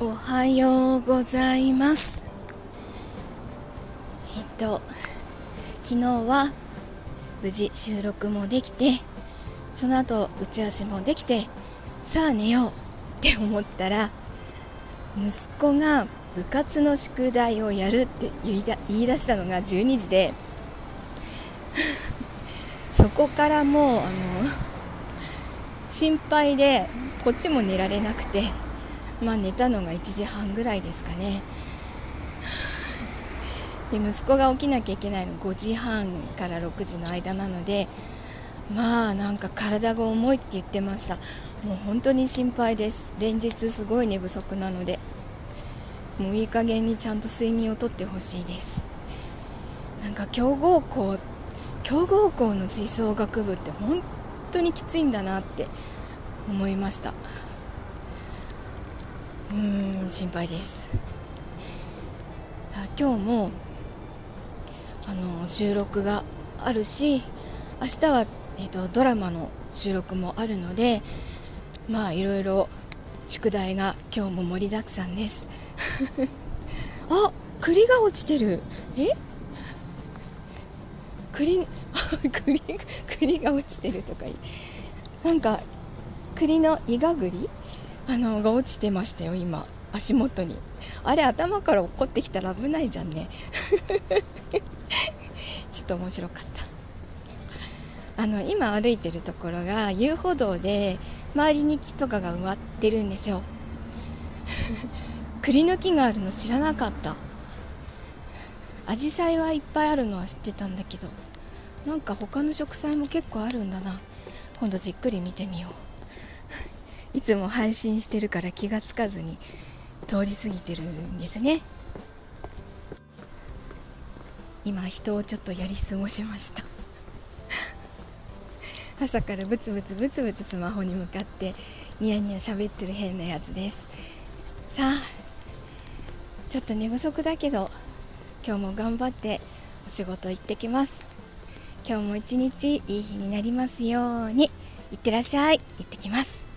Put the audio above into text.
おはようございます。えっと昨日は無事収録もできてその後打ち合わせもできてさあ寝ようって思ったら息子が部活の宿題をやるって言いだ言い出したのが12時で そこからもうあの心配でこっちも寝られなくてまあ寝たのが1時半ぐらいですかね。で息子が起きなきゃいけないの5時半から6時の間なのでまあなんか体が重いって言ってました。もう本当に心配です。連日すごい寝不足なのでもういい加減にちゃんと睡眠をとってほしいです。なんか強豪校強豪校の吹奏楽部って本当にきついんだなって思いました。うん心配です。今日もあの収録があるし明日は、えーと、ドラマの収録もあるのでまあいろいろ宿題が今日も盛りだくさんです。あ栗が落ちてる。え？栗 栗 栗が落ちてるとかなんか栗のイガグリあのが落ちてましたよ今。足元に。あれ頭から落っこってきたら危ないじゃんね。ちょっと面白かった。あの今歩いてるところが遊歩道で周りに木とかが植わってるんですよ。栗の木があるの知らなかった。アジサイはいっぱいあるのは知ってたんだけどなんか他の植栽も結構あるんだな。今度じっくり見てみよう。いつも配信してるから気がつかずに通り過ぎてるんですね。今人をちょっとやり過ごしました。朝からブツブツブツブツスマホに向かってニヤニヤ喋ってる変なやつです。さあちょっと寝不足だけど今日も頑張ってお仕事行ってきます。今日も一日いい日になりますように。いってらっしゃい。行ってきます。